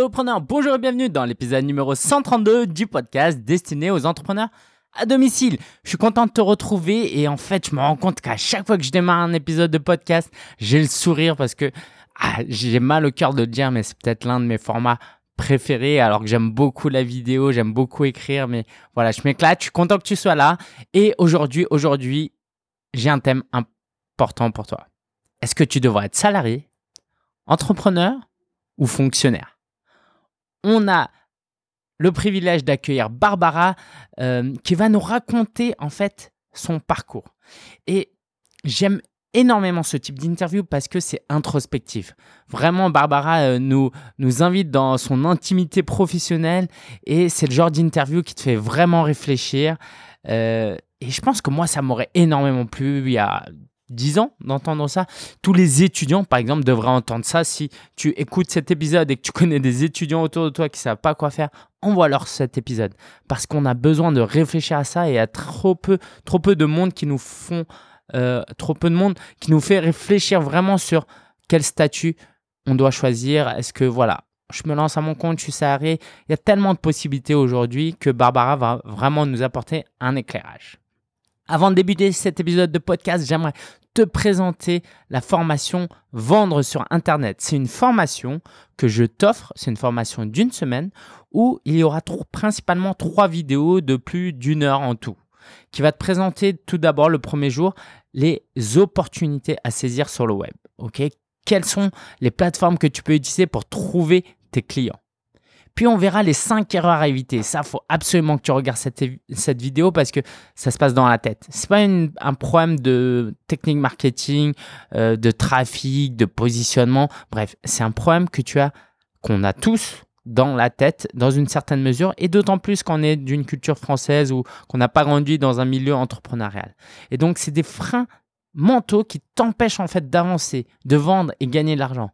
Bonjour et bienvenue dans l'épisode numéro 132 du podcast destiné aux entrepreneurs à domicile. Je suis content de te retrouver et en fait, je me rends compte qu'à chaque fois que je démarre un épisode de podcast, j'ai le sourire parce que ah, j'ai mal au cœur de le dire, mais c'est peut-être l'un de mes formats préférés alors que j'aime beaucoup la vidéo, j'aime beaucoup écrire, mais voilà, je m'éclate, je suis content que tu sois là et aujourd'hui, aujourd'hui, j'ai un thème important pour toi. Est-ce que tu devrais être salarié, entrepreneur ou fonctionnaire? On a le privilège d'accueillir Barbara euh, qui va nous raconter en fait son parcours. Et j'aime énormément ce type d'interview parce que c'est introspectif. Vraiment, Barbara euh, nous, nous invite dans son intimité professionnelle et c'est le genre d'interview qui te fait vraiment réfléchir. Euh, et je pense que moi, ça m'aurait énormément plu il y a 10 ans d'entendre ça. Tous les étudiants, par exemple, devraient entendre ça. Si tu écoutes cet épisode et que tu connais des étudiants autour de toi qui ne savent pas quoi faire, envoie-leur cet épisode. Parce qu'on a besoin de réfléchir à ça et a trop peu, trop peu de monde qui nous font, euh, trop peu de monde qui nous fait réfléchir vraiment sur quel statut on doit choisir. Est-ce que, voilà, je me lance à mon compte, je suis salarié. Il y a tellement de possibilités aujourd'hui que Barbara va vraiment nous apporter un éclairage. Avant de débuter cet épisode de podcast, j'aimerais te présenter la formation Vendre sur Internet. C'est une formation que je t'offre, c'est une formation d'une semaine où il y aura principalement trois vidéos de plus d'une heure en tout, qui va te présenter tout d'abord le premier jour les opportunités à saisir sur le web. Ok? Quelles sont les plateformes que tu peux utiliser pour trouver tes clients? Puis on verra les 5 erreurs à éviter. Ça, faut absolument que tu regardes cette, cette vidéo parce que ça se passe dans la tête. C'est pas un problème de technique marketing, euh, de trafic, de positionnement. Bref, c'est un problème que tu as, qu'on a tous dans la tête dans une certaine mesure et d'autant plus qu'on est d'une culture française ou qu'on n'a pas grandi dans un milieu entrepreneurial. Et donc, c'est des freins mentaux qui t'empêchent en fait d'avancer, de vendre et gagner de l'argent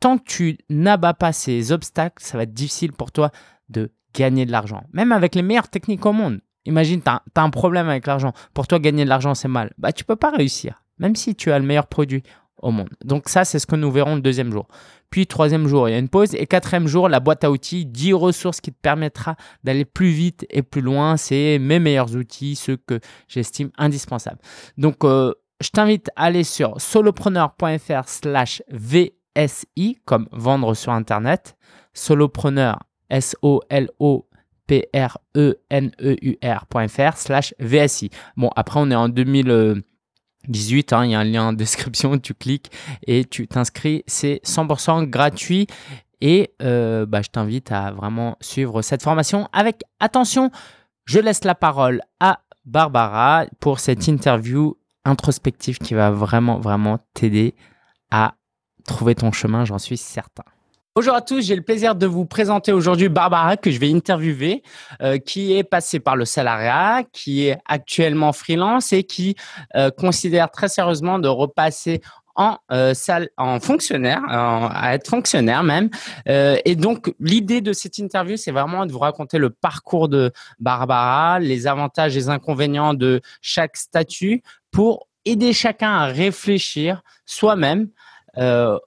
tant que tu n'abats pas ces obstacles, ça va être difficile pour toi de gagner de l'argent. Même avec les meilleures techniques au monde. Imagine, tu as, un problème avec l'argent. Pour toi, gagner de l'argent, c'est mal. Bah, tu peux pas réussir, même si tu as le meilleur produit au monde. Donc ça, c'est ce que nous verrons le deuxième jour. Puis troisième jour, il y a une pause. Et quatrième jour, la boîte à outils, 10 ressources qui te permettra d'aller plus vite et plus loin. C'est mes meilleurs outils, ceux que j'estime indispensables. Donc, euh, je t'invite à aller sur solopreneur.fr slash V SI comme vendre sur Internet, solopreneur, S-O-L-O-P-R-E-N-E-U-R.fr slash VSI. Bon, après, on est en 2018, hein, il y a un lien en description, tu cliques et tu t'inscris. C'est 100% gratuit. Et euh, bah, je t'invite à vraiment suivre cette formation avec attention. Je laisse la parole à Barbara pour cette interview introspective qui va vraiment, vraiment t'aider à trouver ton chemin, j'en suis certain. Bonjour à tous, j'ai le plaisir de vous présenter aujourd'hui Barbara que je vais interviewer, euh, qui est passée par le salariat, qui est actuellement freelance et qui euh, considère très sérieusement de repasser en euh, salle, en fonctionnaire, à être fonctionnaire même. et donc l'idée de cette interview, c'est vraiment de vous raconter le parcours de Barbara, les avantages et les inconvénients de chaque statut pour aider chacun à réfléchir soi-même euh,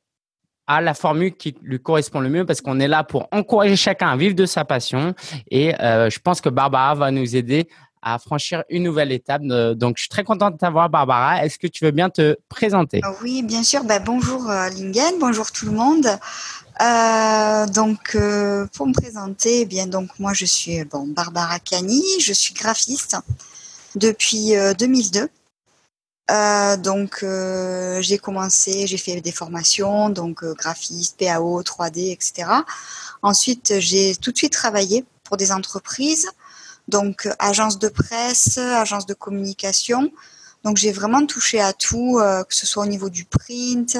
à la formule qui lui correspond le mieux parce qu'on est là pour encourager chacun à vivre de sa passion et euh, je pense que Barbara va nous aider à franchir une nouvelle étape. Euh, donc, je suis très contente de t'avoir, Barbara. Est-ce que tu veux bien te présenter? Oui, bien sûr. Bah, bonjour Lingen, bonjour tout le monde. donc, pour me présenter, eh bien donc moi je suis bon Barbara Cani, je suis graphiste depuis 2002. Euh, donc euh, j'ai commencé, j'ai fait des formations, donc euh, graphiste, PAO, 3D, etc. Ensuite, j'ai tout de suite travaillé pour des entreprises, donc agence de presse, agence de communication. Donc j'ai vraiment touché à tout, que ce soit au niveau du print.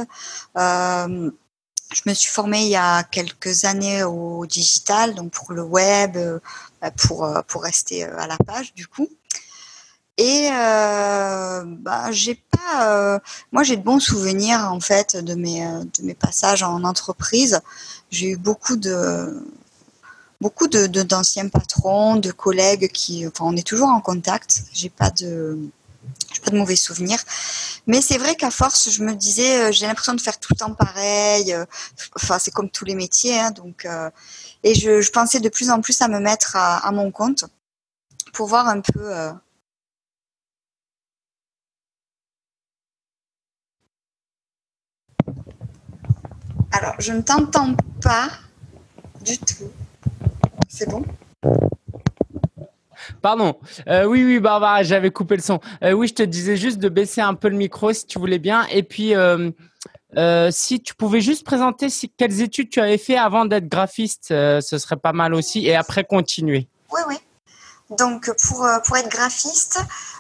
je me suis formée il y a quelques années au digital, donc pour le web, pour, pour rester à la page du coup. Et euh, bah, j'ai pas, euh, moi j'ai de bons souvenirs en fait de mes euh, de mes passages en entreprise. J'ai eu beaucoup de beaucoup de d'anciens patrons, de collègues qui, enfin on est toujours en contact. J'ai pas de j'ai pas de mauvais souvenirs. Mais c'est vrai qu'à force, je me disais, j'ai l'impression de faire tout le temps pareil. Enfin, c'est comme tous les métiers, hein, donc. et je, pensais de plus en plus à me mettre à, mon compte pour voir un peu. Alors, je ne t'entends pas du tout. C'est bon? Pardon. Euh, oui, oui, Barbara, j'avais coupé le son. Euh, oui, je te disais juste de baisser un peu le micro si tu voulais bien. Et puis, euh, si tu pouvais juste présenter si, quelles études tu avais fait avant d'être graphiste, ce serait pas mal aussi. Et après, continuer. Oui, oui. Donc, pour, pour être graphiste,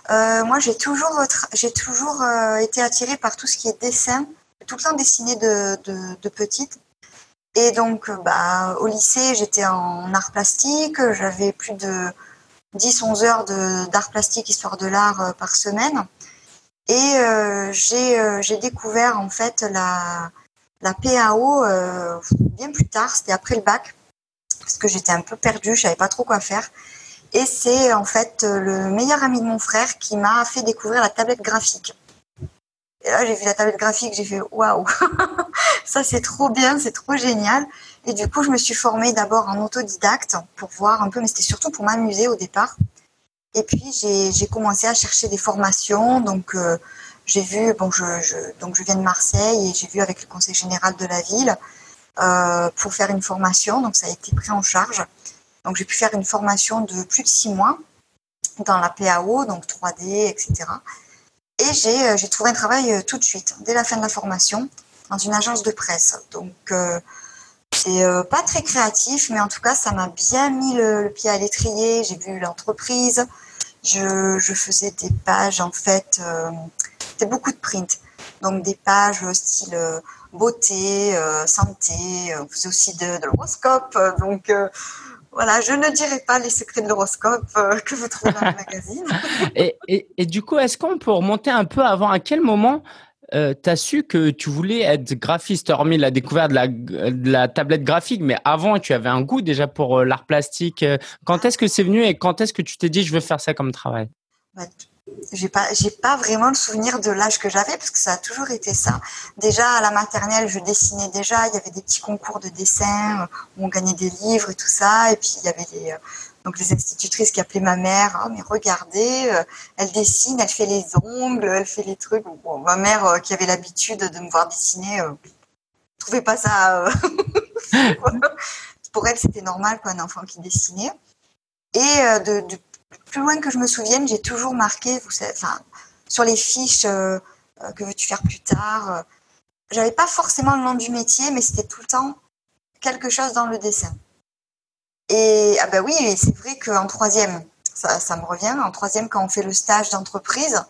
moi, j'ai toujours, j'ai toujours été attirée par tout ce qui est dessin. Tout le temps de, de, petite. Et donc, bah, au lycée, j'étais en art plastique. J'avais plus de 10-11 heures d'art plastique, histoire de l'art euh, par semaine. Et euh, euh, j'ai découvert en fait la, la PAO bien plus tard, c'était après le bac, parce que j'étais un peu perdue, je savais pas trop quoi faire. Et c'est en fait le meilleur ami de mon frère qui m'a fait découvrir la tablette graphique. Là, j'ai vu la tablette graphique, j'ai fait waouh, ça c'est trop bien, c'est trop génial. Et du coup, je me suis formée d'abord en autodidacte pour voir un peu, mais c'était surtout pour m'amuser au départ. Et puis, j'ai commencé à chercher des formations. Donc, euh, j'ai vu, bon, je, donc je viens de Marseille et j'ai vu avec le conseil général de la ville euh, pour faire une formation. Donc, ça a été pris en charge. Donc, j'ai pu faire une formation de plus de six mois dans la PAO, donc 3D, etc. Et euh, j'ai trouvé un travail euh, tout de suite, dès la fin de la formation, dans une agence de presse. Donc, euh, c'est pas très créatif, mais en tout cas, ça m'a bien mis le, pied à l'étrier. J'ai vu l'entreprise. Je, faisais des pages, en fait, c'était beaucoup de print. Donc, des pages style beauté, santé. On faisait aussi de, de l'horoscope. donc, voilà, je ne dirai pas les secrets de l'horoscope euh, que vous trouvez dans le magazine. et, et, du coup, est-ce qu'on peut remonter un peu avant? À quel moment euh, tu as su que tu voulais être graphiste, hormis la découverte de la, de la, tablette graphique, mais avant, tu avais un goût déjà pour euh, l'art plastique. Quand est-ce que c'est venu et quand est-ce que tu t'es dit, je veux faire ça comme travail? Bah, j'ai pas j'ai pas vraiment le souvenir de l'âge que j'avais parce que ça a toujours été ça. Déjà à la maternelle, je dessinais déjà, il y avait des petits concours de dessin euh, où on gagnait des livres et tout ça et puis il y avait des euh, donc les institutrices qui appelaient ma mère, oh, mais regardez, euh, elle dessine, elle fait les ongles, elle fait les trucs. Bon, ma mère qui avait l'habitude de me voir dessiner, euh, trouvait pas ça. Pour elle, c'était normal quoi, un enfant qui dessinait. Et de, de plus loin que je me souvienne, j'ai toujours marqué, enfin, sur les fiches, euh, euh, que veux-tu faire plus tard. Euh, j'avais pas forcément le nom du métier, mais c'était tout le temps quelque chose dans le dessin. Et ah ben oui, c'est vrai qu'en troisième, ça, me revient. En troisième, quand on fait le stage d'entreprise,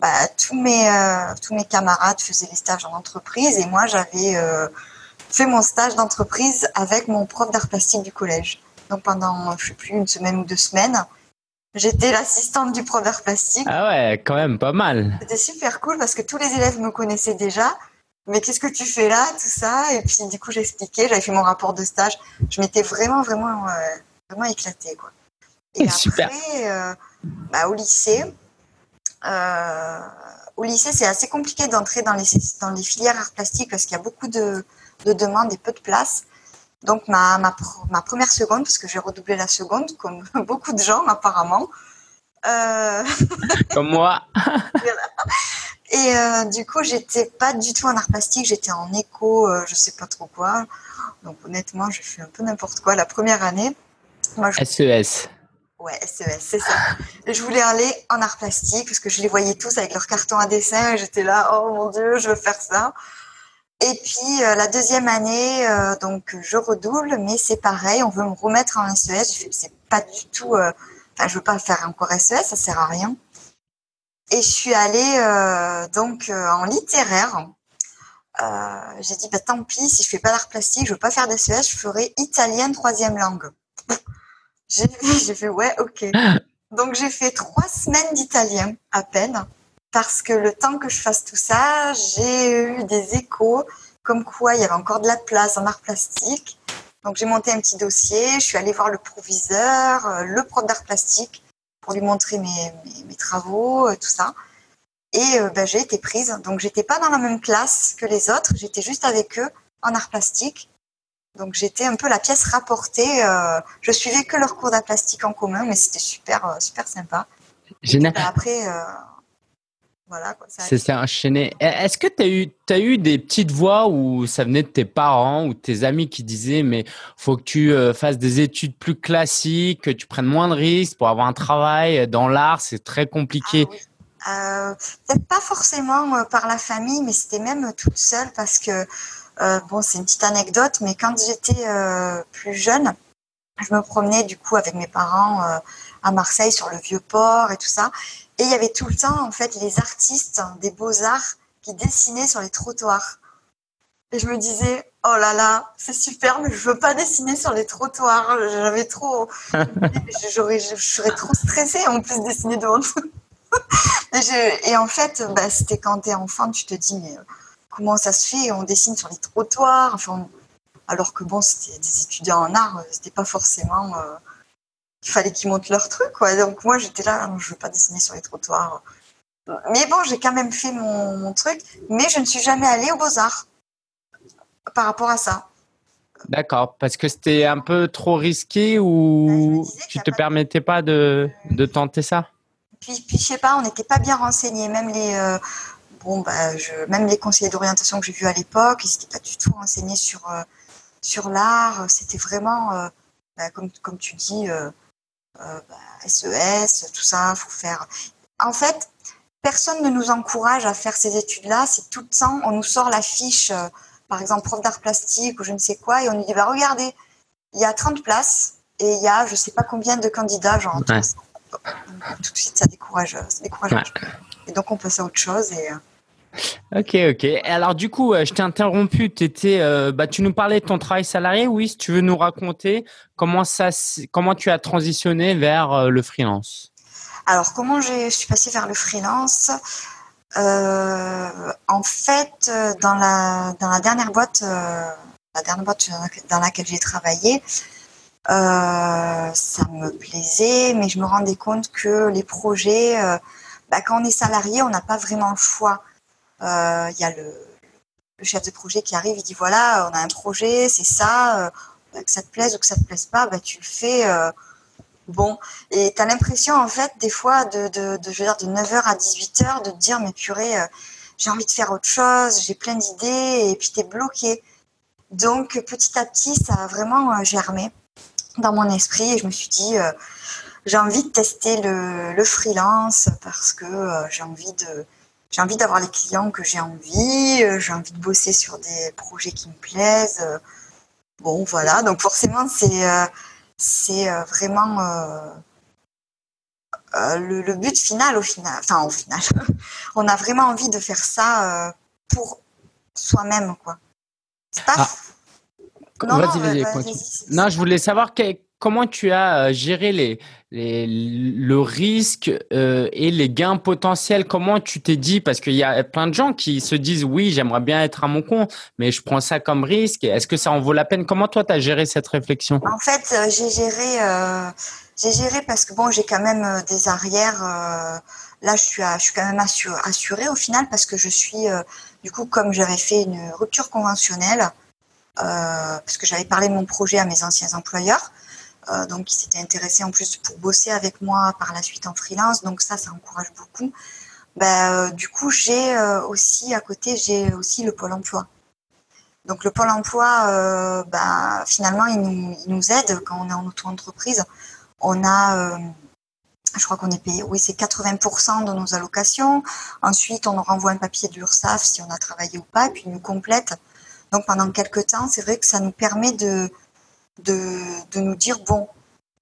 bah, tous mes tous mes camarades faisaient les stages en entreprise et moi j'avais fait mon stage d'entreprise avec mon prof d'art plastique du collège. Donc pendant je sais plus une semaine ou deux semaines, J'étais l'assistante du prof d'art plastique. Ah ouais, quand même pas mal. C'était super cool parce que tous les élèves me connaissaient déjà. Mais qu'est-ce que tu fais là, tout ça? Et puis du coup, j'expliquais, j'avais fait mon rapport de stage. Je m'étais vraiment, vraiment, euh, vraiment éclatée, quoi. Et super. après, euh, bah, au lycée, euh, au lycée, c'est assez compliqué d'entrer dans les, dans les filières art plastique parce qu'il y a beaucoup de, de demandes et peu de place. Donc ma, ma, ma, première seconde, parce que j'ai redoublé la seconde, comme beaucoup de gens apparemment. Euh... comme moi. Et euh, du coup, j'étais pas du tout en art plastique, j'étais en éco, euh, je sais pas trop quoi. Donc honnêtement, j'ai fait un peu n'importe quoi la première année. Moi, je... SES. E ouais, SES, e c'est ça. je voulais aller en art plastique parce que je les voyais tous avec leur carton à dessin et j'étais là, oh mon dieu, je veux faire ça. Et puis euh, la deuxième année, euh, donc je redouble, mais c'est pareil, on veut me remettre en SES. C'est pas du tout, euh, enfin je veux pas faire encore SES, ça sert à rien. Et je suis allée donc en littéraire. J'ai dit bah tant pis, si je fais pas d'art plastique, je veux pas faire d'SES, je ferai italienne troisième langue. j'ai fait ouais ok. Donc j'ai fait trois semaines d'italien à peine parce que le temps que je fasse tout ça, j'ai eu des échos comme quoi il y avait encore de la place en art plastique. Donc j'ai monté un petit dossier, je suis allée voir le proviseur, euh, le prof d'art plastique pour lui montrer mes, mes, travaux, euh, tout ça. Et ben, j'ai été prise. Donc, j'étais pas dans la même classe que les autres. J'étais juste avec eux en art plastique. Donc, j'étais un peu la pièce rapportée. je suivais que leur cours d'art plastique en commun, mais c'était super, super sympa. Génial. après, voilà, s'est enchaîné. Est-ce que tu as eu, as eu des petites voix où ça venait de tes parents ou tes amis qui disaient mais faut que tu euh, fasses des études plus classiques, que tu prennes moins de risques pour avoir un travail dans l'art, c'est très compliqué. Ah, euh, Peut-être pas forcément euh, par la famille, mais c'était même toute seule parce que bon, c'est une petite anecdote, mais quand j'étais plus jeune, je me promenais du coup avec mes parents à Marseille sur le vieux port et tout ça. Et il y avait tout le temps, en fait, les artistes des beaux-arts qui dessinaient sur les trottoirs. Et je me disais, oh là là, c'est super, mais je veux pas dessiner sur les trottoirs. J'avais trop, j'aurais, je serais trop stressée en plus dessiner devant tout. et, en fait, bah, c'était quand tu es enfant, tu te dis, mais euh, comment ça se fait? On dessine sur les trottoirs. Enfin, alors que bon, c'était des étudiants en art, c'était pas forcément. Euh, il fallait qu'ils montent leur truc. Quoi. Donc moi, j'étais là, je veux pas dessiner sur les trottoirs. Mais bon, j'ai quand même fait mon, truc, mais je ne suis jamais allée aux Beaux-Arts par rapport à ça. D'accord, parce que c'était un peu trop risqué ou bah, tu te permettais pas de, de, tenter ça? Puis, puis je sais pas, on n'était pas bien renseignés. Même les, euh, bon, bah, je, même les conseillers d'orientation que j'ai vus à l'époque, ils n'étaient pas du tout renseignés sur, euh, sur l'art. C'était vraiment, euh, bah, comme, comme tu dis, SES, euh, bah, tout ça, faut faire. En fait, personne ne nous encourage à faire ces études-là. C'est tout le temps, on nous sort la fiche, euh, par exemple, prof d'art plastique ou je ne sais quoi, et on nous dit, bah, regardez, il y a 30 places et il y a je ne sais pas combien de candidats, genre, tout de suite, ça décourage. Ça décourage Et donc, on passe à autre chose et. Euh, Ok, ok. Alors du coup, euh, je t'ai interrompu. Euh, bah, tu nous parlais de ton travail salarié. Oui, si tu veux nous raconter comment tu as transitionné vers euh, le freelance. Alors comment je suis passée vers le freelance En fait, dans la dans la dernière boîte, la dernière boîte dans laquelle j'ai travaillé, ça me plaisait, mais je me rendais compte que les projets, bah, quand on est salarié, on n'a pas vraiment le choix il euh, y a le, chef de projet qui arrive, il dit voilà, on a un projet, c'est ça, euh, que ça te plaise ou que ça te plaise pas, bah, tu le fais. Euh, bon, et tu as l'impression, en fait, des fois, de, de, je veux dire, de 9h à 18h, de te dire, mais purée, j'ai envie de faire autre chose, j'ai plein d'idées, et puis tu es bloqué. Donc, petit à petit, ça a vraiment germé dans mon esprit, et je me suis dit, j'ai envie de tester le, le freelance parce que j'ai envie de j'ai envie d'avoir les clients que j'ai envie, euh, j'ai envie de bosser sur des projets qui me plaisent. Euh, bon, voilà. Donc forcément, c'est euh, c'est vraiment le, but final au final. Enfin, au final, on a vraiment envie de faire ça pour soi-même, quoi. C'est pas. Ah. Non, non, je voulais savoir comment tu as géré les, le risque euh, et les gains potentiels. Comment tu t'es dit? Parce qu'il y a plein de gens qui se disent oui, j'aimerais bien être à mon compte, mais je prends ça comme risque. Est-ce que ça en vaut la peine? Comment toi, tu as géré cette réflexion? En fait, euh, j'ai géré, euh, j'ai géré parce que bon, j'ai quand même des arrières. là, je suis, je suis quand même assurée, au final parce que je suis, du coup, comme j'avais fait une rupture conventionnelle, parce que j'avais parlé de mon projet à mes anciens employeurs. Euh, donc, il s'était intéressé en plus pour bosser avec moi par la suite en freelance. Donc ça, ça encourage beaucoup. Ben, euh, du coup, j'ai euh, aussi à côté, j'ai aussi le pôle emploi. Donc le pôle emploi, ben, finalement, il nous, il aide quand on est en auto-entreprise. On a, je crois qu'on est payé, oui, c'est 80% de nos allocations. Ensuite, on nous renvoie un papier de l'URSSAF si on a travaillé ou pas, et puis ils nous complètent. Donc pendant quelques temps, c'est vrai que ça nous permet de, de, nous dire bon,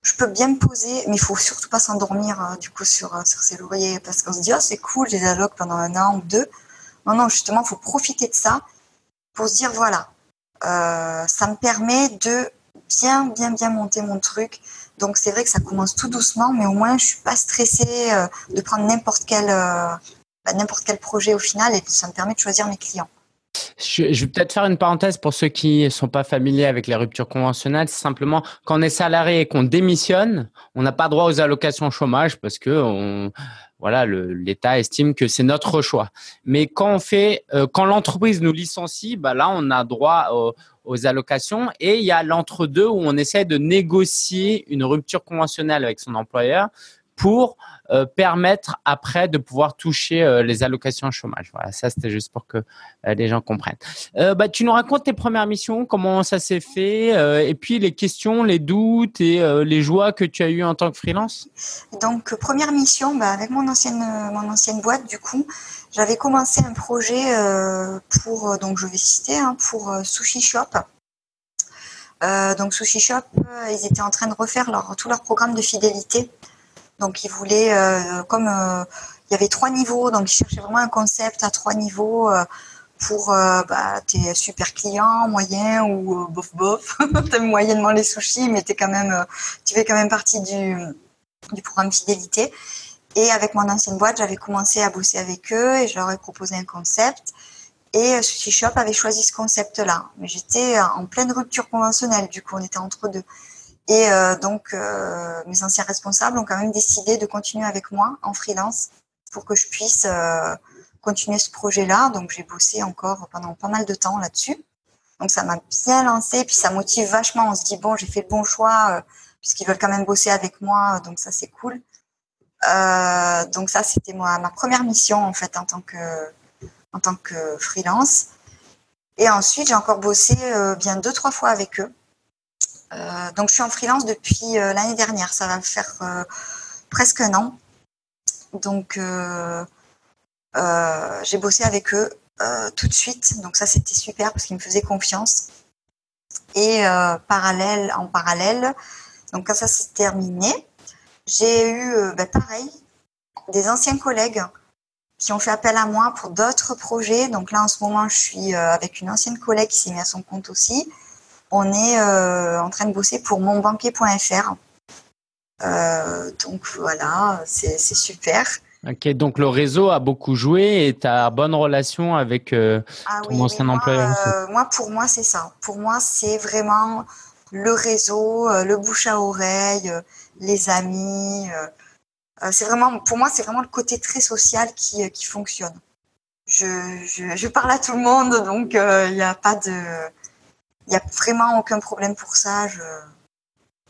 je peux bien me poser, mais il faut surtout pas s'endormir hein, du coup sur, euh, sur ses lauriers parce qu'on se dit oh, c'est cool, j'ai la pendant un an ou deux. Non, non, justement, il faut profiter de ça pour se dire voilà, euh, ça me permet de bien, bien, bien monter mon truc. Donc c'est vrai que ça commence tout doucement, mais au moins je suis pas stressée euh, de prendre n'importe quel, bah, n'importe quel projet au final et ça me permet de choisir mes clients. Je, vais peut-être faire une parenthèse pour ceux qui ne sont pas familiers avec les ruptures conventionnelles. C'est simplement quand on est salarié et qu'on démissionne, on n'a pas droit aux allocations chômage parce que voilà, l'État estime que c'est notre choix. Mais quand on fait, quand l'entreprise nous licencie, bah là, on a droit aux allocations et il y a l'entre-deux où on essaie de négocier une rupture conventionnelle avec son employeur pour euh, permettre après de pouvoir toucher euh, les allocations chômage. Voilà, ça c'était juste pour que euh, les gens comprennent. bah, tu nous racontes tes premières missions, comment ça s'est fait, et puis les questions, les doutes et les joies que tu as eues en tant que freelance? Donc première mission, bah, avec mon ancienne mon ancienne boîte, du coup, j'avais commencé un projet pour donc je vais citer hein, pour Sushi Shop. donc Sushi Shop, ils étaient en train de refaire leur, tout leur programme de fidélité donc ils voulaient, euh, comme euh, il y avait trois niveaux, donc ils cherchaient vraiment un concept à trois niveaux euh, pour bah, tes super clients, moyens ou bof bof. T'aimes moyennement les sushis, mais quand même, tu fais quand même partie du, du programme fidélité. Et avec mon ancienne boîte, j'avais commencé à bosser avec eux et je leur ai proposé un concept. Et Sushi Shop avait choisi ce concept-là. Mais j'étais en pleine rupture conventionnelle, du coup, on était entre deux. Et euh, donc, euh, mes anciens responsables ont quand même décidé de continuer avec moi en freelance pour que je puisse euh, continuer ce projet-là. Donc, j'ai bossé encore pendant pas mal de temps là-dessus. Donc, ça m'a bien lancé, puis ça motive vachement. On se dit, bon, j'ai fait le bon choix, puisqu'ils veulent quand même bosser avec moi, donc ça, c'est cool. donc, ça, c'était moi, ma première mission, en fait, en tant que, en tant que freelance. Et ensuite, j'ai encore bossé bien deux, trois fois avec eux. Euh, donc, je suis en freelance depuis euh, l'année dernière. Ça va faire euh, presque un an. Donc, j'ai bossé avec eux tout de suite. Donc, ça, c'était super parce qu'ils me faisaient confiance. Et parallèle, en parallèle, donc quand ça s'est terminé, j'ai eu, ben, pareil, des anciens collègues qui ont fait appel à moi pour d'autres projets. Donc là, en ce moment, je suis avec une ancienne collègue qui s'est mise à son compte aussi on est euh, en train de bosser pour monbanquier.fr. Euh, donc voilà, c'est super. Ok, donc le réseau a beaucoup joué et tu as bonne relation avec euh, ah ton ancien employeur Moi, pour moi, c'est ça. Pour moi, c'est vraiment le réseau, le bouche à oreille, les amis. c'est vraiment, pour moi, c'est vraiment le côté très social qui, qui fonctionne. Je, je, je, parle à tout le monde, donc il n'y a pas de il n'y a vraiment aucun problème pour ça. Je,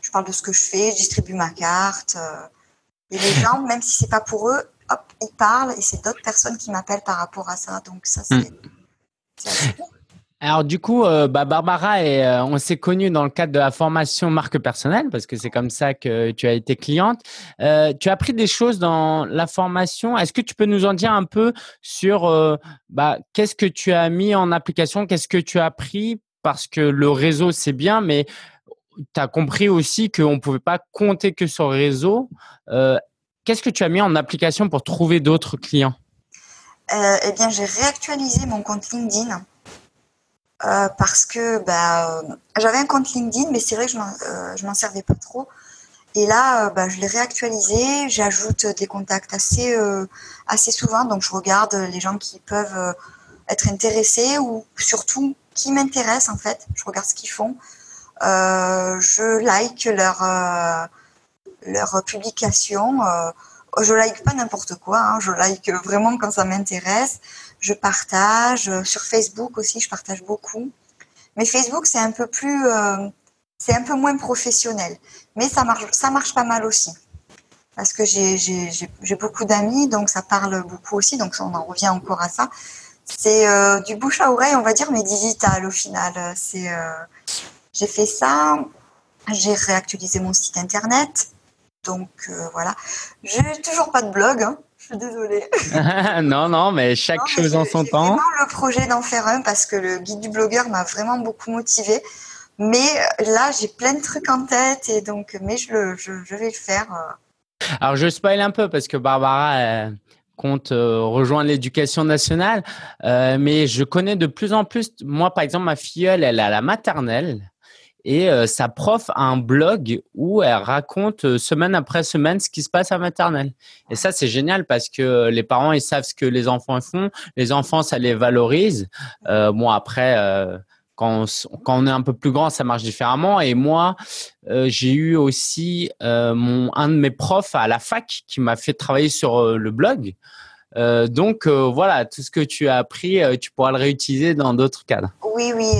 je parle de ce que je fais, je distribue ma carte. Euh, et les gens, même si c'est pas pour eux, hop, ils parlent et c'est d'autres personnes qui m'appellent par rapport à ça. Donc ça, c'est hmm. alors du coup, euh, bah, Barbara, et, euh, on s'est connus dans le cadre de la formation marque personnelle parce que c'est comme ça que tu as été cliente. tu as appris des choses dans la formation. Est-ce que tu peux nous en dire un peu sur bah, qu'est-ce que tu as mis en application, qu'est-ce que tu as appris? Parce que le réseau, c'est bien, mais tu as compris aussi qu'on ne pouvait pas compter que sur le réseau. Euh, qu'est-ce que tu as mis en application pour trouver d'autres clients? Euh, Eh bien, j'ai réactualisé mon compte LinkedIn. Euh, parce que bah, j'avais un compte LinkedIn, mais c'est vrai que je ne m'en servais pas trop. Et là, bah, je l'ai réactualisé, j'ajoute des contacts assez, assez souvent, donc je regarde les gens qui peuvent être intéressés ou surtout qui m'intéressent en fait. Je regarde ce qu'ils font. Euh, je like leur euh, leur publication. Euh, je like pas n'importe quoi. Hein. Je like vraiment quand ça m'intéresse. Je partage sur Facebook aussi. Je partage beaucoup. Mais Facebook c'est un peu plus c'est un peu moins professionnel. Mais ça marche ça marche pas mal aussi parce que j'ai beaucoup d'amis, donc ça parle beaucoup aussi, donc on en revient encore à ça c'est euh, du bouche à oreille, on va dire, mais digital au final. C'est, euh, j'ai fait ça, j'ai réactualisé mon site internet, donc euh, voilà. J'ai toujours pas de blog, hein. je suis désolée. non, non, mais chaque chose en son temps. Vraiment le projet d'en faire un parce que le guide du blogueur m'a vraiment beaucoup motivé. Mais là, j'ai plein de trucs en tête et donc, mais je, le, je, vais le faire. Alors, je spoil un peu parce que Barbara, compte euh, rejoindre l'éducation nationale. Euh, mais je connais de plus en plus, moi par exemple, ma filleule, elle est à la maternelle et euh, sa prof a un blog où elle raconte semaine après semaine ce qui se passe à maternelle. Et ça, c'est génial parce que les parents, ils savent ce que les enfants font. Les enfants, ça les valorise. bon, après quand on, est un peu plus grand, ça marche différemment. Et moi, euh, j'ai eu aussi euh, mon, un de mes profs à la fac qui m'a fait travailler sur euh, le blog. donc voilà, tout ce que tu as appris, tu pourras le réutiliser dans d'autres cadres. Oui, oui.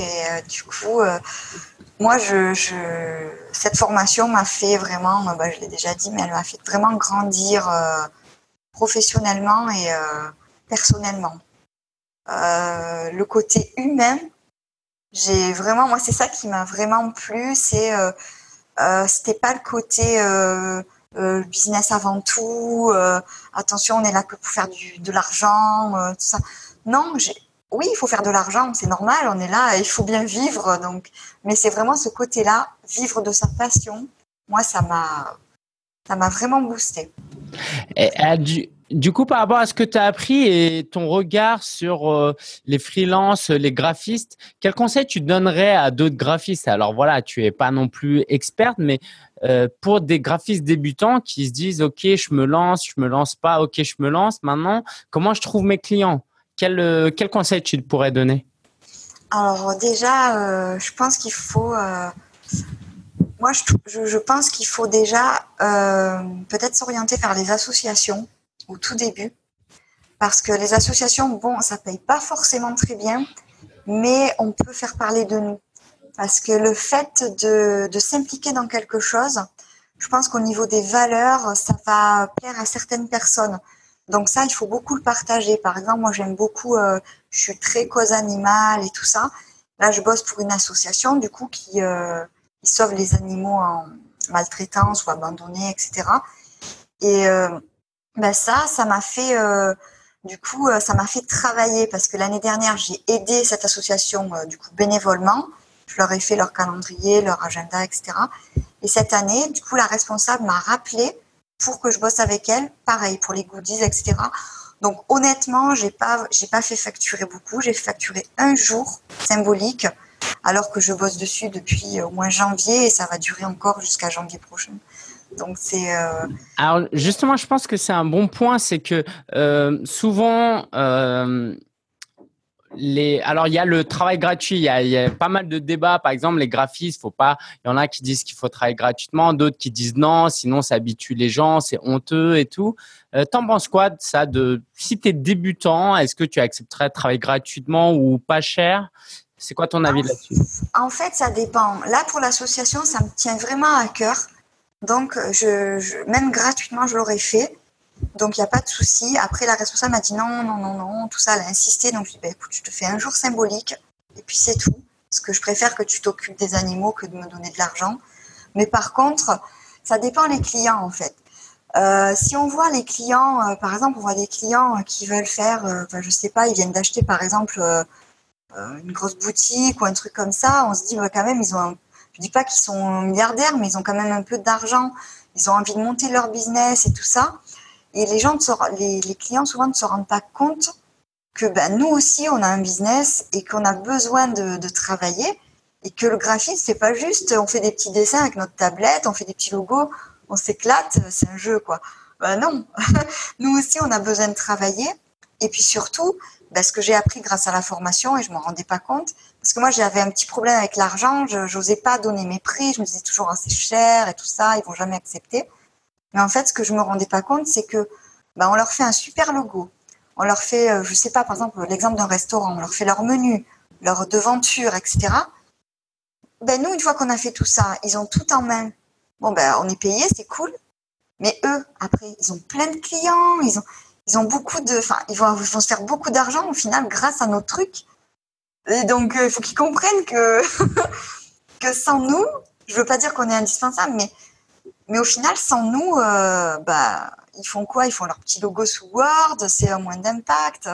Du coup, moi, je, cette formation m'a fait vraiment, bah, je l'ai déjà dit, mais elle m'a fait vraiment grandir professionnellement et personnellement. le côté humain, j'ai vraiment, moi, c'est ça qui m'a vraiment plu. C'est, euh, euh, c'était pas le côté euh, euh business avant tout. Euh, attention, on est là que pour faire du, de l'argent, tout ça. Non, j'ai, oui, il faut faire de l'argent, c'est normal. On est là, il faut bien vivre. Donc, mais c'est vraiment ce côté-là, vivre de sa passion. Moi, ça m'a, ça m'a vraiment boosté. Du coup, par rapport à ce que tu as appris et ton regard sur euh, les freelances, les graphistes, quel conseil tu donnerais à d'autres graphistes? Alors voilà, tu es pas non plus experte, mais euh, pour des graphistes débutants qui se disent OK, je me lance, je me lance pas, OK, je me lance. Maintenant, comment je trouve mes clients? Quel euh, quel conseil tu pourrais donner? Alors déjà, je pense qu'il faut moi, je, je pense qu'il faut déjà peut-être s'orienter vers les associations au tout début. Parce que les associations, bon, ça paye pas forcément très bien, mais on peut faire parler de nous. Parce que le fait de, de s'impliquer dans quelque chose, je pense qu'au niveau des valeurs, ça va plaire à certaines personnes. Donc ça, il faut beaucoup le partager. Par exemple, moi, j'aime beaucoup, euh, je suis très cause animale et tout ça. Là, je bosse pour une association, du coup, qui, euh, sauve les animaux en maltraitance ou abandonnés, etc. Et ben ça, ça m'a fait, euh, du coup, euh, ça m'a fait travailler parce que l'année dernière, j'ai aidé cette association, euh, du coup, bénévolement. Je leur ai fait leur calendrier, leur agenda, etc. Et cette année, du coup, la responsable m'a rappelé pour que je bosse avec elle, pareil pour les goodies, etc. Donc honnêtement, j'ai pas, j'ai pas fait facturer beaucoup. J'ai facturé un jour symbolique, alors que je bosse dessus depuis au moins janvier et ça va durer encore jusqu'à janvier prochain. Donc c'est. Euh, Alors justement, je pense que c'est un bon point, c'est que euh, souvent. Euh, les... Alors, il y a le travail gratuit. Il y, a, il y, a, pas mal de débats. Par exemple, les graphistes, faut pas. Il y en a qui disent qu'il faut travailler gratuitement, d'autres qui disent non, sinon ça habitue les gens, c'est honteux et tout. T'en penses quoi de ça de... Si tu es débutant, est-ce que tu accepterais de travailler gratuitement ou pas cher? C'est quoi ton avis là-dessus? En fait, ça dépend. Là, pour l'association, ça me tient vraiment à cœur. Donc, je, même gratuitement, je l'aurais fait. Donc, il n'y a pas de souci. Après, la responsable m'a dit non, non, non, non, tout ça, elle a insisté. Donc, je bah, écoute, je te fais un jour symbolique et puis c'est tout. Parce que je préfère que tu t'occupes des animaux que de me donner de l'argent. Mais par contre, ça dépend les clients, en fait. Euh, si on voit les clients, euh, par exemple, on voit des clients qui veulent faire, euh, enfin, je sais pas, ils viennent d'acheter, par exemple, euh, une grosse boutique ou un truc comme ça, on se dit, bah, quand même, ils ont un je dis pas qu'ils sont milliardaires, mais ils ont quand même un peu d'argent. Ils ont envie de monter leur business et tout ça. Et les clients souvent ne se rendent pas compte que ben, nous aussi, on a un business et qu'on a besoin de, travailler et que le graphisme, c'est pas juste on fait des petits dessins avec notre tablette, on fait des petits logos, on s'éclate, c'est un jeu quoi. Ben non, nous aussi, on a besoin de travailler. Et puis surtout, ben, ce que j'ai appris grâce à la formation et je m'en rendais pas compte, parce que moi j'avais un petit problème avec l'argent, je n'osais pas donner mes prix, je me disais toujours assez ah, cher et tout ça, ils vont jamais accepter. Mais en fait, ce que je me rendais pas compte, c'est que ben, on leur fait un super logo, on leur fait, euh, je sais pas, par exemple l'exemple d'un restaurant, on leur fait leur menu, leur devanture, etc. Ben nous, une fois qu'on a fait tout ça, ils ont tout en main. Bon ben on est payé, c'est cool. Mais eux, après, ils ont plein de clients, ils ont, ils ont beaucoup de, enfin, vont, ils vont se faire beaucoup d'argent au final grâce à nos trucs. Et donc, euh, il faut qu'ils comprennent que, que sans nous, je veux pas dire qu'on est indispensable, mais, mais au final, sans nous, euh, bah, ils font quoi? Ils font leur petit logo sous Word, c'est moins d'impact.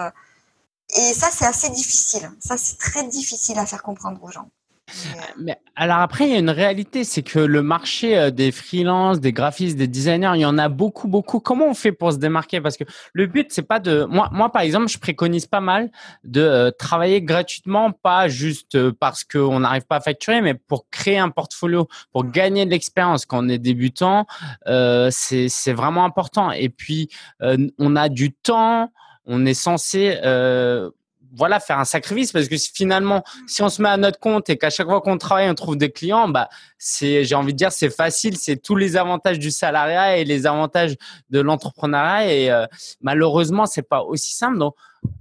Et ça, c'est assez difficile. Ça, c'est très difficile à faire comprendre aux gens. Mais alors après, il y a une réalité, c'est que le marché euh, des freelances, des graphistes, des designers, il y en a beaucoup, beaucoup. Comment on fait pour se démarquer? Parce que le but, c'est pas de. Moi, moi, par exemple, je préconise pas mal de euh, travailler gratuitement, pas juste euh, parce qu'on n'arrive pas à facturer, mais pour créer un portfolio, pour gagner de l'expérience quand on est débutant. Euh, c'est vraiment important. Et puis, on a du temps. On est censé voilà faire un sacrifice parce que finalement si on se met à notre compte et qu'à chaque fois qu'on travaille on trouve des clients bah c'est j'ai envie de dire c'est facile c'est tous les avantages du salariat et les avantages de l'entrepreneuriat et euh, malheureusement c'est pas aussi simple. Donc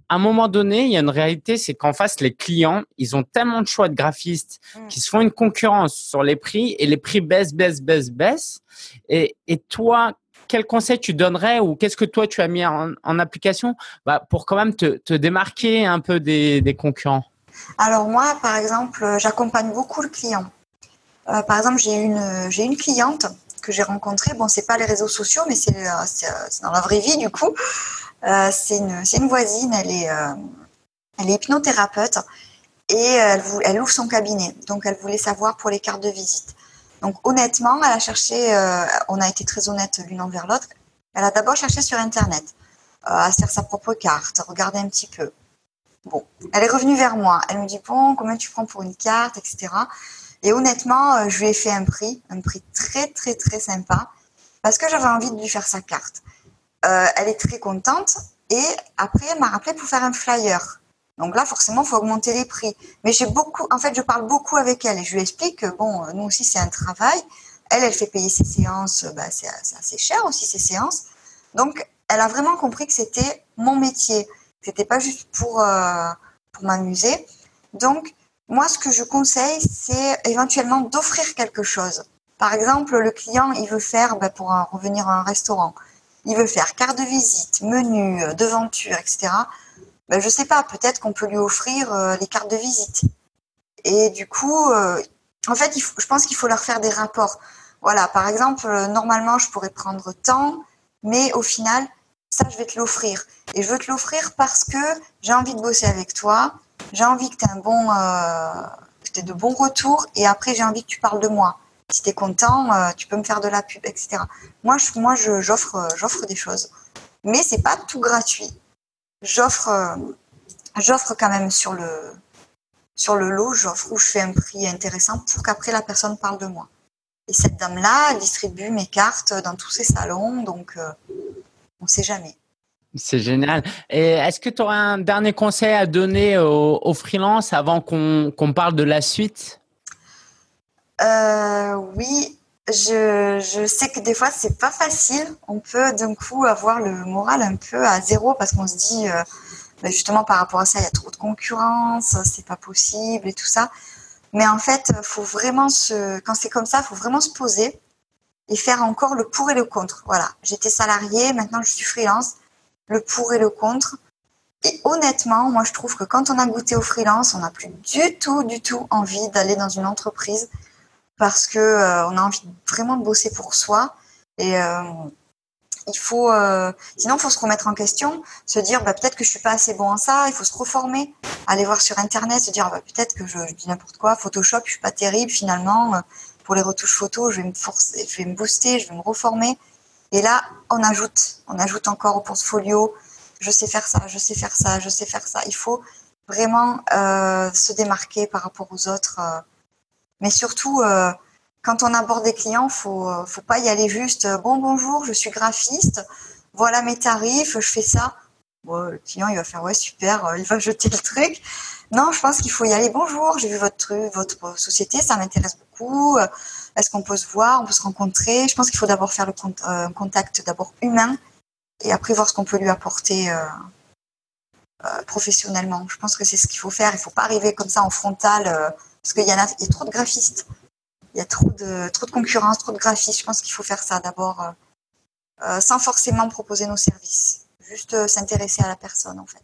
à un moment donné il y a une réalité c'est qu'en face les clients ils ont tellement de choix de graphistes qui se font une concurrence sur les prix et les prix baissent baissent baissent baissent. Et et toi quel conseil tu donnerais ou qu'est-ce que toi tu as mis en, application bah, pour quand même te, démarquer un peu des, concurrents? Alors moi, par exemple, j'accompagne beaucoup le client. Euh, par exemple, j'ai une, j'ai une cliente que j'ai rencontrée. Bon, c'est pas les réseaux sociaux, mais c'est, dans la vraie vie du coup. Euh, c'est, une, une voisine, elle est, euh, elle est hypnothérapeute et elle ouvre son cabinet. Donc, elle voulait savoir pour les cartes de visite. Donc honnêtement, elle a cherché, euh, on a été très honnête l'une envers l'autre, elle a d'abord cherché sur Internet euh, à faire sa propre carte, regarder un petit peu. Bon, elle est revenue vers moi. Elle me dit, bon, combien tu prends pour une carte, etc. Et honnêtement, euh, je lui ai fait un prix, un prix très, très, très sympa, parce que j'avais envie de lui faire sa carte. elle est très contente. Et après, elle m'a rappelé pour faire un flyer. Donc là, forcément, il faut augmenter les prix. Mais j'ai beaucoup, en fait, je parle beaucoup avec elle et je lui explique que bon, nous aussi, c'est un travail. Elle, elle fait payer ses séances, bah, c'est assez cher aussi ces séances. Donc, elle a vraiment compris que c'était mon métier, c'était pas juste pour euh, pour m'amuser. Donc, moi, ce que je conseille, c'est éventuellement d'offrir quelque chose. Par exemple, le client, il veut faire, bah, pour revenir à un restaurant, il veut faire carte de visite, menu, euh, devanture, etc ben, je sais pas, peut-être qu'on peut lui offrir euh, les cartes de visite. Et du coup, euh, en fait, il faut, je pense qu'il faut leur faire des rapports. Voilà, par exemple, euh, normalement, je pourrais prendre temps, mais au final, ça, je vais te l'offrir. Et je veux te l'offrir parce que j'ai envie de bosser avec toi, j'ai envie que tu aies un bon, euh, de bons retours, et après, j'ai envie que tu parles de moi. Si tu es content, tu peux me faire de la pub, etc. Moi, je, moi, j'offre, j'offre des choses, mais c'est pas tout gratuit j'offre euh, j'offre quand même sur le sur le lot, j'offre où je fais un prix intéressant pour qu'après la personne parle de moi. Et cette dame-là, distribue mes cartes dans tous ses salons, donc euh, on ne sait jamais. C'est génial. Et est-ce que tu aurais un dernier conseil à donner aux, aux freelances avant qu'on parle de la suite? Euh, Oui, je, je, sais que des fois c'est pas facile. On peut d'un coup avoir le moral un peu à zéro parce qu'on se dit euh, bah, justement par rapport à ça il y a trop de concurrence, c'est pas possible et tout ça. Mais en fait, faut vraiment se, quand c'est comme ça, faut vraiment se poser et faire encore le pour et le contre. Voilà, j'étais salarié, maintenant je suis freelance, le pour et le contre. Et honnêtement, moi je trouve que quand on a goûté au freelance, on n'a plus du tout, du tout envie d'aller dans une entreprise parce que euh, on a envie vraiment de bosser pour soi. Et euh, il faut euh, sinon il faut se remettre en question se dire bah, peut-être que je suis pas assez bon en ça il faut se reformer. Aller voir sur internet se dire bah, peut-être que je, dis n'importe quoi. Photoshop je suis pas terrible finalement. Pour les retouches photos je vais me forcer je vais me booster je vais me reformer. Et là on ajoute on ajoute encore au portfolio. Je sais faire ça je sais faire ça je sais faire ça. Il faut vraiment se démarquer par rapport aux autres mais surtout, euh, quand on aborde des clients, faut euh, faut pas y aller juste euh, bon bonjour, je suis graphiste, voilà mes tarifs, je fais ça. le client il va faire ouais super, il va jeter le truc. Non, je pense qu'il faut y aller bonjour, j'ai vu votre truc, votre société, ça m'intéresse beaucoup. Est-ce qu'on peut se voir, on peut se rencontrer? Je pense qu'il faut d'abord faire le contact d'abord humain et après voir ce qu'on peut lui apporter professionnellement. Je pense que c'est ce qu'il faut faire. Il faut pas arriver comme ça en frontal parce qu'il y, a, il y a trop de graphistes. Il y a trop de, trop de concurrence, trop de graphistes. Je pense qu'il faut faire ça d'abord euh, euh, sans forcément proposer nos services. Juste euh, s'intéresser à la personne, en fait.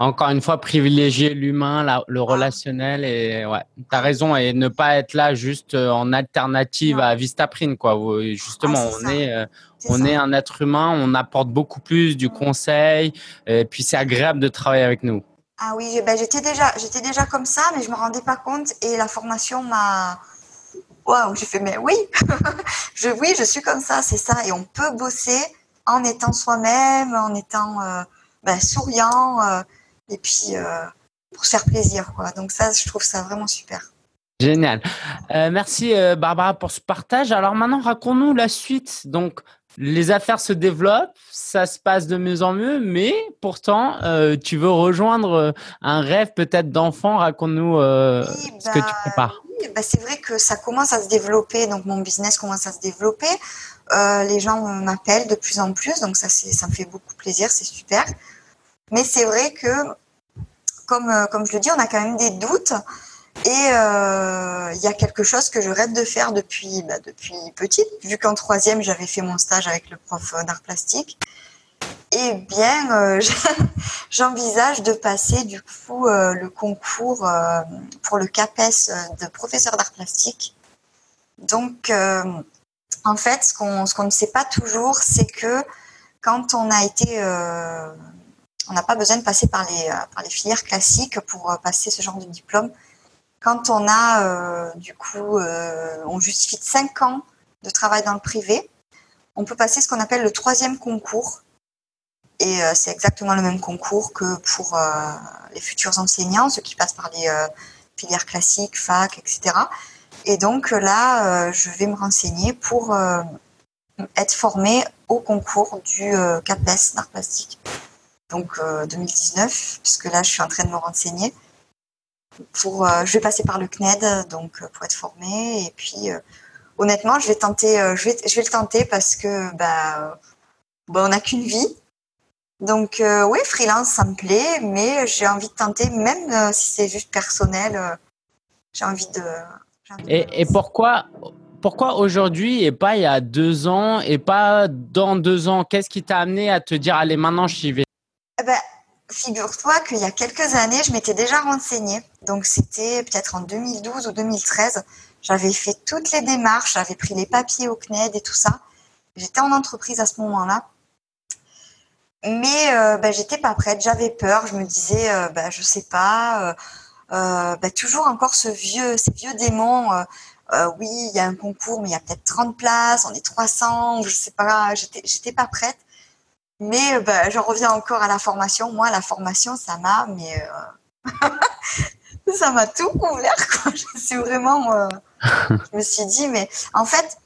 Encore une fois, privilégier l'humain, le ah. relationnel et ouais, tu as raison et ne pas être là juste en alternative à Vistaprint quoi. Justement, ah, on est on est un être humain, on apporte beaucoup plus du conseil et puis c'est agréable de travailler avec nous. Ah oui, ben j'étais déjà, j'étais déjà comme ça, mais je me rendais pas compte et la formation m'a. Waouh, j'ai fait mais oui, je oui, je suis comme ça, c'est ça et on peut bosser en étant soi-même, en étant euh, ben, souriant euh, et puis euh, pour se faire plaisir quoi. Donc ça, je trouve ça vraiment super. Génial. merci Barbara pour ce partage. Alors maintenant, raconte-nous la suite. Donc les affaires se développent, ça se passe de mieux en mieux, mais pourtant, euh, tu veux rejoindre euh, un rêve peut-être d'enfant. Raconte-nous euh, ce que tu bah, prépares. Oui, bah c'est vrai que ça commence à se développer, donc mon business commence à se développer. les gens m'appellent de plus en plus, donc ça, ça me fait beaucoup plaisir, c'est super. Mais c'est vrai que, comme, comme je le dis, on a quand même des doutes. Et euh, il y a quelque chose que je rêve de faire depuis, bah, depuis petite, vu qu'en troisième, j'avais fait mon stage avec le prof d'art plastique. Et bien, euh, j'envisage de passer du coup euh, le concours pour le CAPES de professeur d'art plastique. Donc, en fait, ce qu'on qu'on ne sait pas toujours, c'est que quand on a été on n'a pas besoin de passer par les, par les filières classiques pour passer ce genre de diplôme. Quand on a, euh, du coup, euh, on justifie de 5 ans de travail dans le privé, on peut passer ce qu'on appelle le troisième concours. Et euh, c'est exactement le même concours que pour les futurs enseignants, ceux qui passent par les filières classiques, fac, etc. Et donc là, je vais me renseigner pour être formée au concours du CAPES d'art plastique. Donc 2019, puisque là, je suis en train de me renseigner pour, euh, je vais passer par le CNED donc euh, pour être formée et puis euh, honnêtement je vais tenter, je vais, je vais le tenter parce que bah, bah on n'a qu'une vie. Donc oui, freelance ça me plaît, mais j'ai envie de tenter même si c'est juste personnel. j'ai envie de. et, et pourquoi pourquoi aujourd'hui et pas il y a deux ans et pas dans deux ans? Qu'est-ce qui t'a amené à te dire allez maintenant j'y vais? Eh ben, Figure-toi qu'il y a quelques années, je m'étais déjà renseignée. Donc, c'était peut-être en 2012 ou 2013. J'avais fait toutes les démarches, j'avais pris les papiers au CNED et tout ça. J'étais en entreprise à ce moment-là. Mais euh, ben, j'étais pas prête, j'avais peur. Je me disais, euh, ben, je sais pas. Euh, ben, toujours encore ce vieux, ces vieux démons. oui, il y a un concours, mais il y a peut-être 30 places, on est 300, je sais pas. J'étais pas prête. Mais bah, j'en reviens encore à la formation. Moi, la formation, ça m'a, mais euh, ça m'a tout couvert. Quoi. Je suis vraiment, euh, je me suis dit, mais en fait,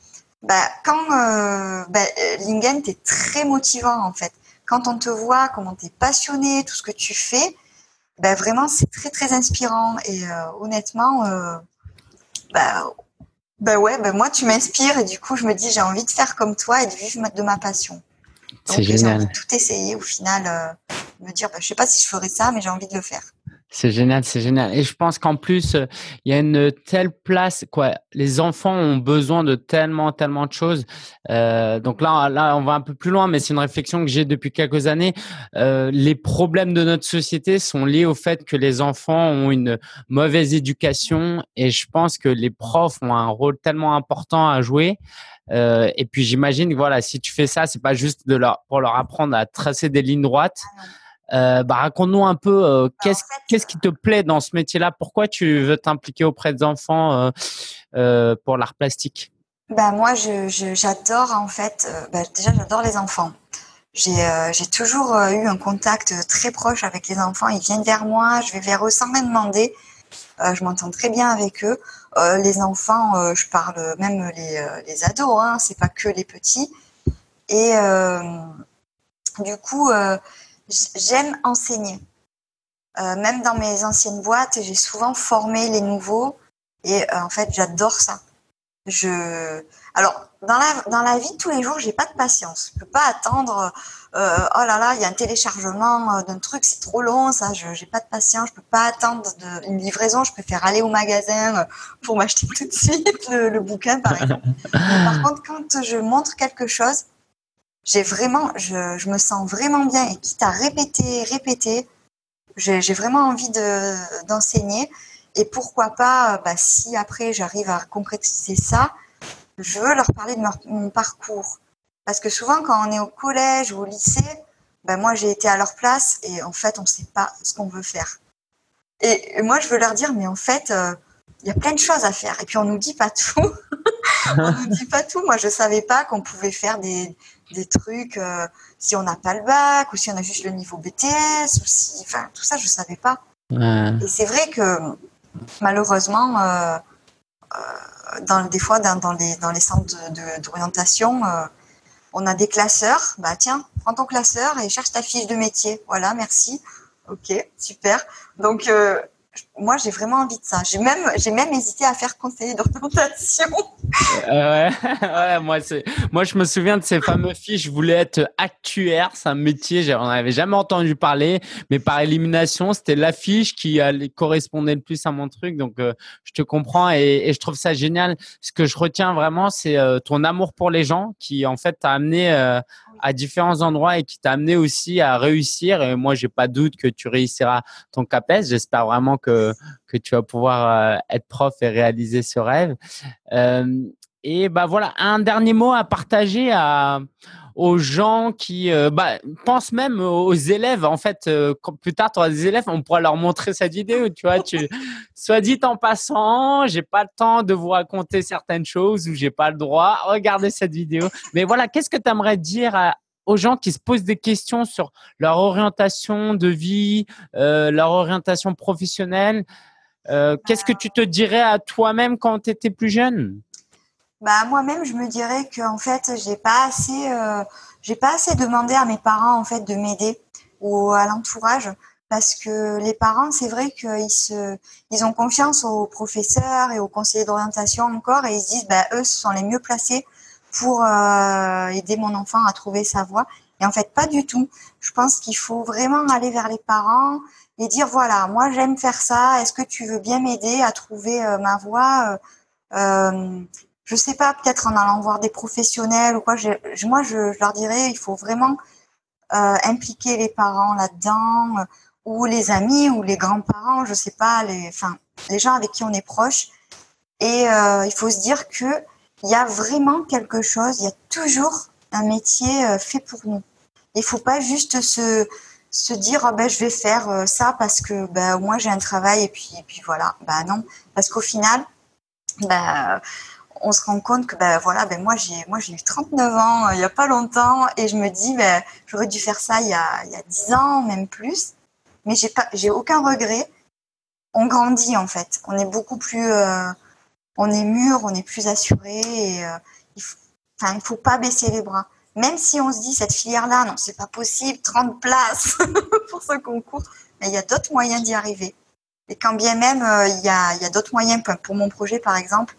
bah, quand euh, bah, Lingen, t'es très motivant en fait. Quand on te voit, comment t'es passionné, tout ce que tu fais, bah, vraiment, c'est très très inspirant. Et honnêtement, bah, bah ouais, bah, moi, tu m'inspires et du coup, je me dis, j'ai envie de faire comme toi et de vivre de ma passion. C'est génial. J'ai tout essayer au final, euh, me dire, bah, je sais pas si je ferai ça, mais j'ai envie de le faire. C'est génial, c'est génial. Et je pense qu'en plus, euh, il y a une telle place, quoi. Les enfants ont besoin de tellement, tellement de choses. Euh, donc là, là, on va un peu plus loin, mais c'est une réflexion que j'ai depuis quelques années. Euh, les problèmes de notre société sont liés au fait que les enfants ont une mauvaise éducation, et je pense que les profs ont un rôle tellement important à jouer. Euh, et puis j'imagine, voilà, si tu fais ça, c'est pas juste de leur pour leur apprendre à tracer des lignes droites. Ah euh, bah, raconte-nous un peu euh, bah, qu'est-ce qu'est-ce qui te plaît dans ce métier-là? Pourquoi tu veux t'impliquer auprès des enfants pour l'art plastique? Bah, Moi, j'adore en fait, bah, déjà j'adore les enfants. J'ai toujours eu un contact très proche avec les enfants. Ils viennent vers moi, je vais vers eux sans même demander. Je m'entends très bien avec eux. les enfants, je parle même les, les ados, hein, c'est pas que les petits. Et du coup, j'aime enseigner. Euh, même dans mes anciennes boîtes, j'ai souvent formé les nouveaux et euh, en fait, j'adore ça. Je, alors dans la dans la vie de tous les jours, j'ai pas de patience. Je peux pas attendre. Euh, oh là là, il y a un téléchargement d'un truc, c'est trop long, ça. Je j'ai pas de patience. Je peux pas attendre une livraison. Je préfère aller au magasin pour m'acheter tout de suite le, bouquin, par exemple. par contre, quand je montre quelque chose, j'ai vraiment, je, je, me sens vraiment bien et quitte à répéter, répéter, j'ai vraiment envie d'enseigner. et pourquoi pas, bah, si après j'arrive à concrétiser ça, je veux leur parler de mon, parcours. Parce que souvent, quand on est au collège ou au lycée, bah, moi j'ai été à leur place et en fait, on ne sait pas ce qu'on veut faire. Et, moi, je veux leur dire, mais en fait, euh, il y a plein de choses à faire. Et puis, on nous dit pas tout. on nous dit pas tout. Moi, je savais pas qu'on pouvait faire des, des trucs euh, si on n'a pas le bac ou si on a juste le niveau BTS ou si, enfin, tout ça, je savais pas. Et c'est vrai que malheureusement, euh, euh, dans, des fois, dans, dans, les, dans les centres d'orientation, On a des classeurs. Bah tiens, prends ton classeur et cherche ta fiche de métier. Voilà, merci. Ok, super. Donc euh, moi, j'ai vraiment envie de ça. J'ai même, j'ai même hésité à faire conseiller d'orientation. Euh, ouais, moi, c'est, moi, je me souviens de ces fameux fiches. Je voulais être actuaire. C'est un métier, j'en avais jamais entendu parler, mais par élimination, c'était l'affiche qui correspondait le plus à mon truc. Donc, euh, je te comprends et, je trouve ça génial. Ce que je retiens vraiment, c'est euh, ton amour pour les gens qui, en fait, t'a amené à différents endroits et qui t'a amené aussi à réussir. Et moi, j'ai pas doute que tu réussiras ton CAPES. J'espère vraiment que, que tu vas pouvoir euh, être prof et réaliser ce rêve. Euh, et bah voilà, un dernier mot à partager aux gens qui euh, bah, pensent même aux élèves. En fait, plus tard, tu auras des élèves, on pourra leur montrer cette vidéo. Tu vois, tu, soit dit en passant, j'ai pas le temps de vous raconter certaines choses ou j'ai pas le droit. Regardez cette vidéo. Mais voilà, qu'est-ce que tu aimerais dire à, aux gens qui se posent des questions sur leur orientation de vie, euh, leur orientation professionnelle? Euh, qu'est-ce que tu te dirais à toi-même quand tu étais plus jeune? Bah, Moi-même, je me dirais que en fait, j'ai pas assez, euh, j'ai pas assez demandé à mes parents en fait, de m'aider ou à l'entourage. Parce que les parents, c'est vrai qu'ils se, ils ont confiance aux professeurs et aux conseillers d'orientation encore, et ils se disent, bah, eux, ce sont les mieux placés pour euh, aider mon enfant à trouver sa voie. Et en fait, pas du tout. Je pense qu'il faut vraiment aller vers les parents et dire voilà, moi j'aime faire ça. Est-ce que tu veux bien m'aider à trouver euh, ma voie euh, euh, Je sais pas, peut-être en allant voir des professionnels ou quoi. Moi, je, leur dirais, il faut vraiment euh, impliquer les parents là-dedans ou les amis ou les grands-parents. Je sais pas, les, enfin, les gens avec qui on est proche. Et il faut se dire que il y a vraiment quelque chose, il y a toujours un métier euh, fait pour nous. Il faut pas juste se, se dire oh ben je vais faire euh, ça parce que ben moi j'ai un travail et puis et puis voilà. Ben non, parce qu'au final ben on se rend compte que ben voilà ben moi j'ai moi j'ai eu 39 ans euh, il y a pas longtemps et je me dis ben j'aurais dû faire ça il y a il y a 10 ans même plus mais j'ai pas j'ai aucun regret on grandit en fait on est beaucoup plus on est mûr, on est plus assuré et euh, il faut, faut pas baisser les bras. Même si on se dit cette filière-là, non, c'est pas possible, 30 places pour ce concours, mais il y a d'autres moyens d'y arriver. Et quand bien même euh, il y a, il y a d'autres moyens, pour mon projet par exemple,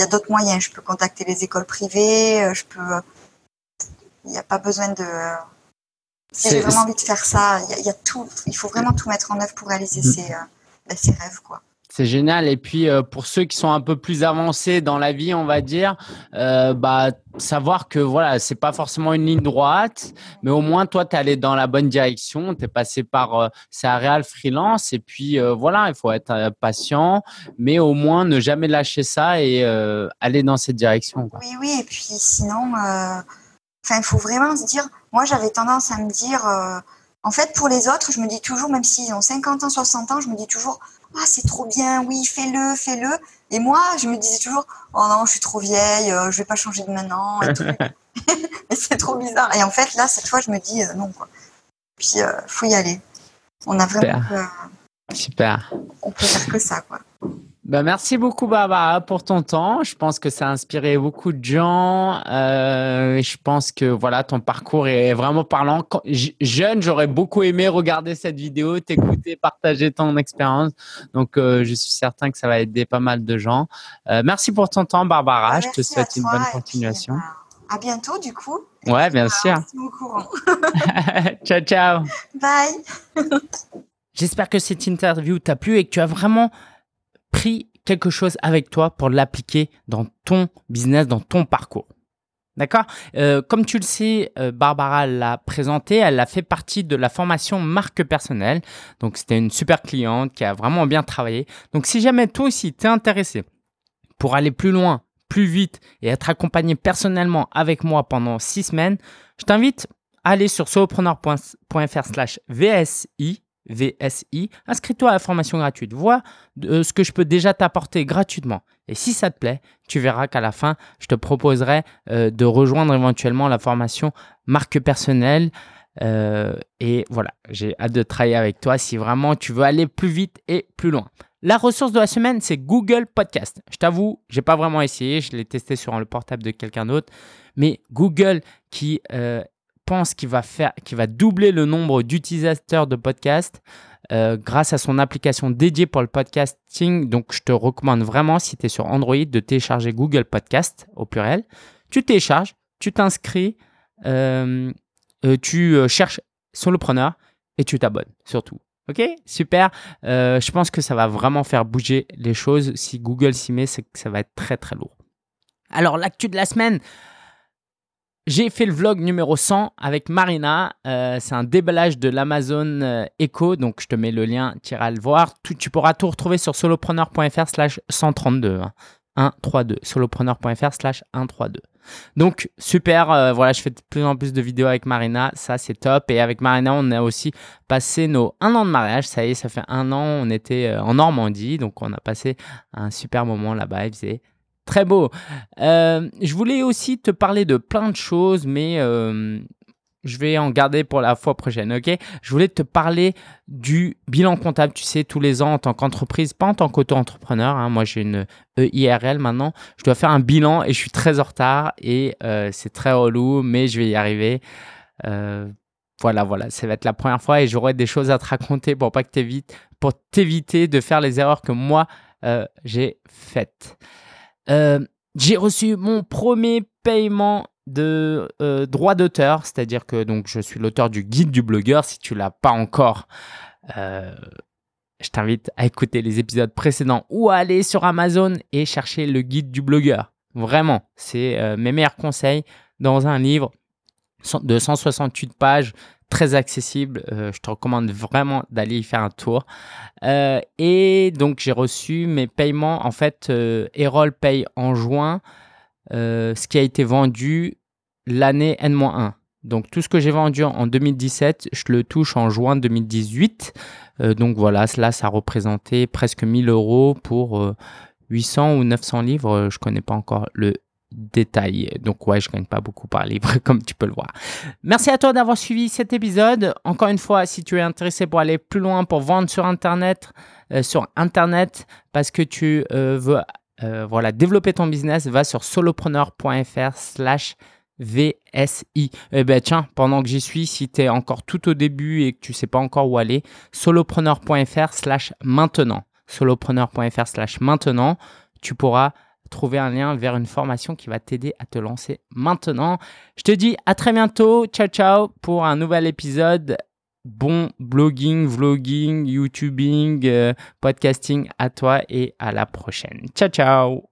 il y a d'autres moyens. Je peux contacter les écoles privées, euh, je peux. Il n'y a pas besoin de. Si j'ai vraiment envie de faire ça, il y, a, il y, a, tout. Il faut vraiment tout mettre en œuvre pour réaliser mm. ses, ben, ses rêves, quoi. C'est génial. Et puis euh, pour ceux qui sont un peu plus avancés dans la vie, on va dire, euh, bah savoir que voilà, c'est pas forcément une ligne droite, mais au moins toi tu es allé dans la bonne direction, tu es passé par euh, Real freelance et puis euh, voilà, il faut être patient, mais au moins ne jamais lâcher ça et aller dans cette direction. Oui oui, et puis sinon il faut vraiment se dire moi j'avais tendance à me dire en fait, pour les autres, je me dis toujours, même s'ils ont 50 ans, 60 ans, je me dis toujours, ah, c'est trop bien, oui, fais-le, fais-le. Et moi, je me disais toujours, oh non, je suis trop vieille, euh, je vais pas changer de maintenant. Et, c'est trop bizarre. Et en fait, là, cette fois, je me dis, euh, non, quoi. Puis, il euh, faut y aller. On a vraiment. Super. On peut faire que ça, quoi. Ben, merci beaucoup Barbara pour ton temps. Je pense que ça a inspiré beaucoup de gens. Euh, je pense que voilà ton parcours est vraiment parlant. Quand, jeune, j'aurais beaucoup aimé regarder cette vidéo, t'écouter, partager ton expérience. Donc euh, je suis certain que ça va aider pas mal de gens. Euh, merci pour ton temps Barbara. je te souhaite une bonne continuation. Puis, à bientôt du coup. Ouais, bien sûr. ciao ciao. Bye. J'espère que cette interview t'a plu et que tu as vraiment pris quelque chose avec toi pour l'appliquer dans ton business, dans ton parcours. D'accord? Euh, Comme tu le sais, euh, Barbara l'a présenté, elle a fait partie de la formation marque personnelle. Donc, c'était une super cliente qui a vraiment bien travaillé. Donc, si jamais toi aussi t'es intéressé pour aller plus loin, plus vite et être accompagné personnellement avec moi pendant six semaines, je t'invite à aller sur solopreneur.fr slash VSI VSI, inscris-toi à la formation gratuite. Vois euh, ce que je peux déjà t'apporter gratuitement. Et si ça te plaît, tu verras qu'à la fin, je te proposerai euh, de rejoindre éventuellement la formation marque personnelle. Euh, et voilà, j'ai hâte de travailler avec toi si vraiment tu veux aller plus vite et plus loin. la ressource de la semaine, c'est Google Podcast. Je t'avoue, j'ai pas vraiment essayé, je l'ai testé sur le portable de quelqu'un d'autre, mais Google qui pense qu'il va faire, qu'il va doubler le nombre d'utilisateurs de podcast euh, grâce à son application dédiée pour le podcasting. Donc, je te recommande vraiment, si tu es sur Android, de télécharger Google Podcast au pluriel. Tu télécharges, tu t'inscris, euh, tu cherches solopreneur et tu t'abonnes surtout. Ok, super. Euh, je pense que ça va vraiment faire bouger les choses. Si Google s'y met, que ça va être très très lourd. Alors, l'actu de la semaine, j'ai fait le vlog numéro 100 avec Marina. Euh, c'est un déballage de l'Amazon euh, Echo. Donc, je te mets le lien, tu iras le voir. tu pourras tout retrouver sur solopreneur.fr slash 132. 132. Solopreneur.fr slash 132. Donc super, euh, voilà, je fais de plus en plus de vidéos avec Marina, ça c'est top. Et avec Marina, on a aussi passé nos un an de mariage, ça y est, ça fait un an, on était en Normandie, donc on a passé un super moment là-bas, il faisait très beau. Euh, je voulais aussi te parler de plein de choses, mais je vais en garder pour la fois prochaine, ok? Je voulais te parler du bilan comptable, tu sais, tous les ans en tant qu'entreprise, pas en tant qu'auto-entrepreneur. Hein. moi, j'ai une EIRL maintenant. Je dois faire un bilan et je suis très en retard et euh, c'est très relou, mais je vais y arriver. Euh, voilà, voilà, ça va être la première fois et j'aurai des choses à te raconter pour pas que t'évites, pour t'éviter de faire les erreurs que moi euh, j'ai faites. J'ai reçu mon premier paiement de euh, droit d'auteur, c'est-à-dire que donc je suis l'auteur du guide du blogueur. Si tu l'as pas encore, euh, je t'invite à écouter les épisodes précédents ou à aller sur Amazon et chercher le guide du blogueur. Vraiment, c'est euh, mes meilleurs conseils dans un livre de 168 pages, très accessible. je te recommande vraiment d'aller y faire un tour. et donc j'ai reçu mes paiements. En fait, Erol paye en juin. ce qui a été vendu l'année N-1. Donc tout ce que j'ai vendu en 2017, je le touche en juin 2018. Euh, donc voilà, cela, ça représentait presque 1000 euros pour 800 euh, ou 900 livres. Je connais pas encore le détail. Donc ouais, je gagne pas beaucoup par livre, comme tu peux le voir. Merci à toi d'avoir suivi cet épisode. Encore une fois, si tu es intéressé pour aller plus loin, pour vendre sur Internet, euh, sur Internet, parce que tu veux voilà, développer ton business, va sur solopreneur.fr slash VSI. Eh ben tiens, pendant que j'y suis, si tu es encore tout au début et que tu sais pas encore où aller, solopreneur.fr slash maintenant. Solopreneur.fr slash maintenant, tu pourras trouver un lien vers une formation qui va t'aider à te lancer maintenant. Je te dis à très bientôt. Ciao ciao pour un nouvel épisode. Bon blogging, vlogging, YouTubing, euh, podcasting à toi et à la prochaine. Ciao ciao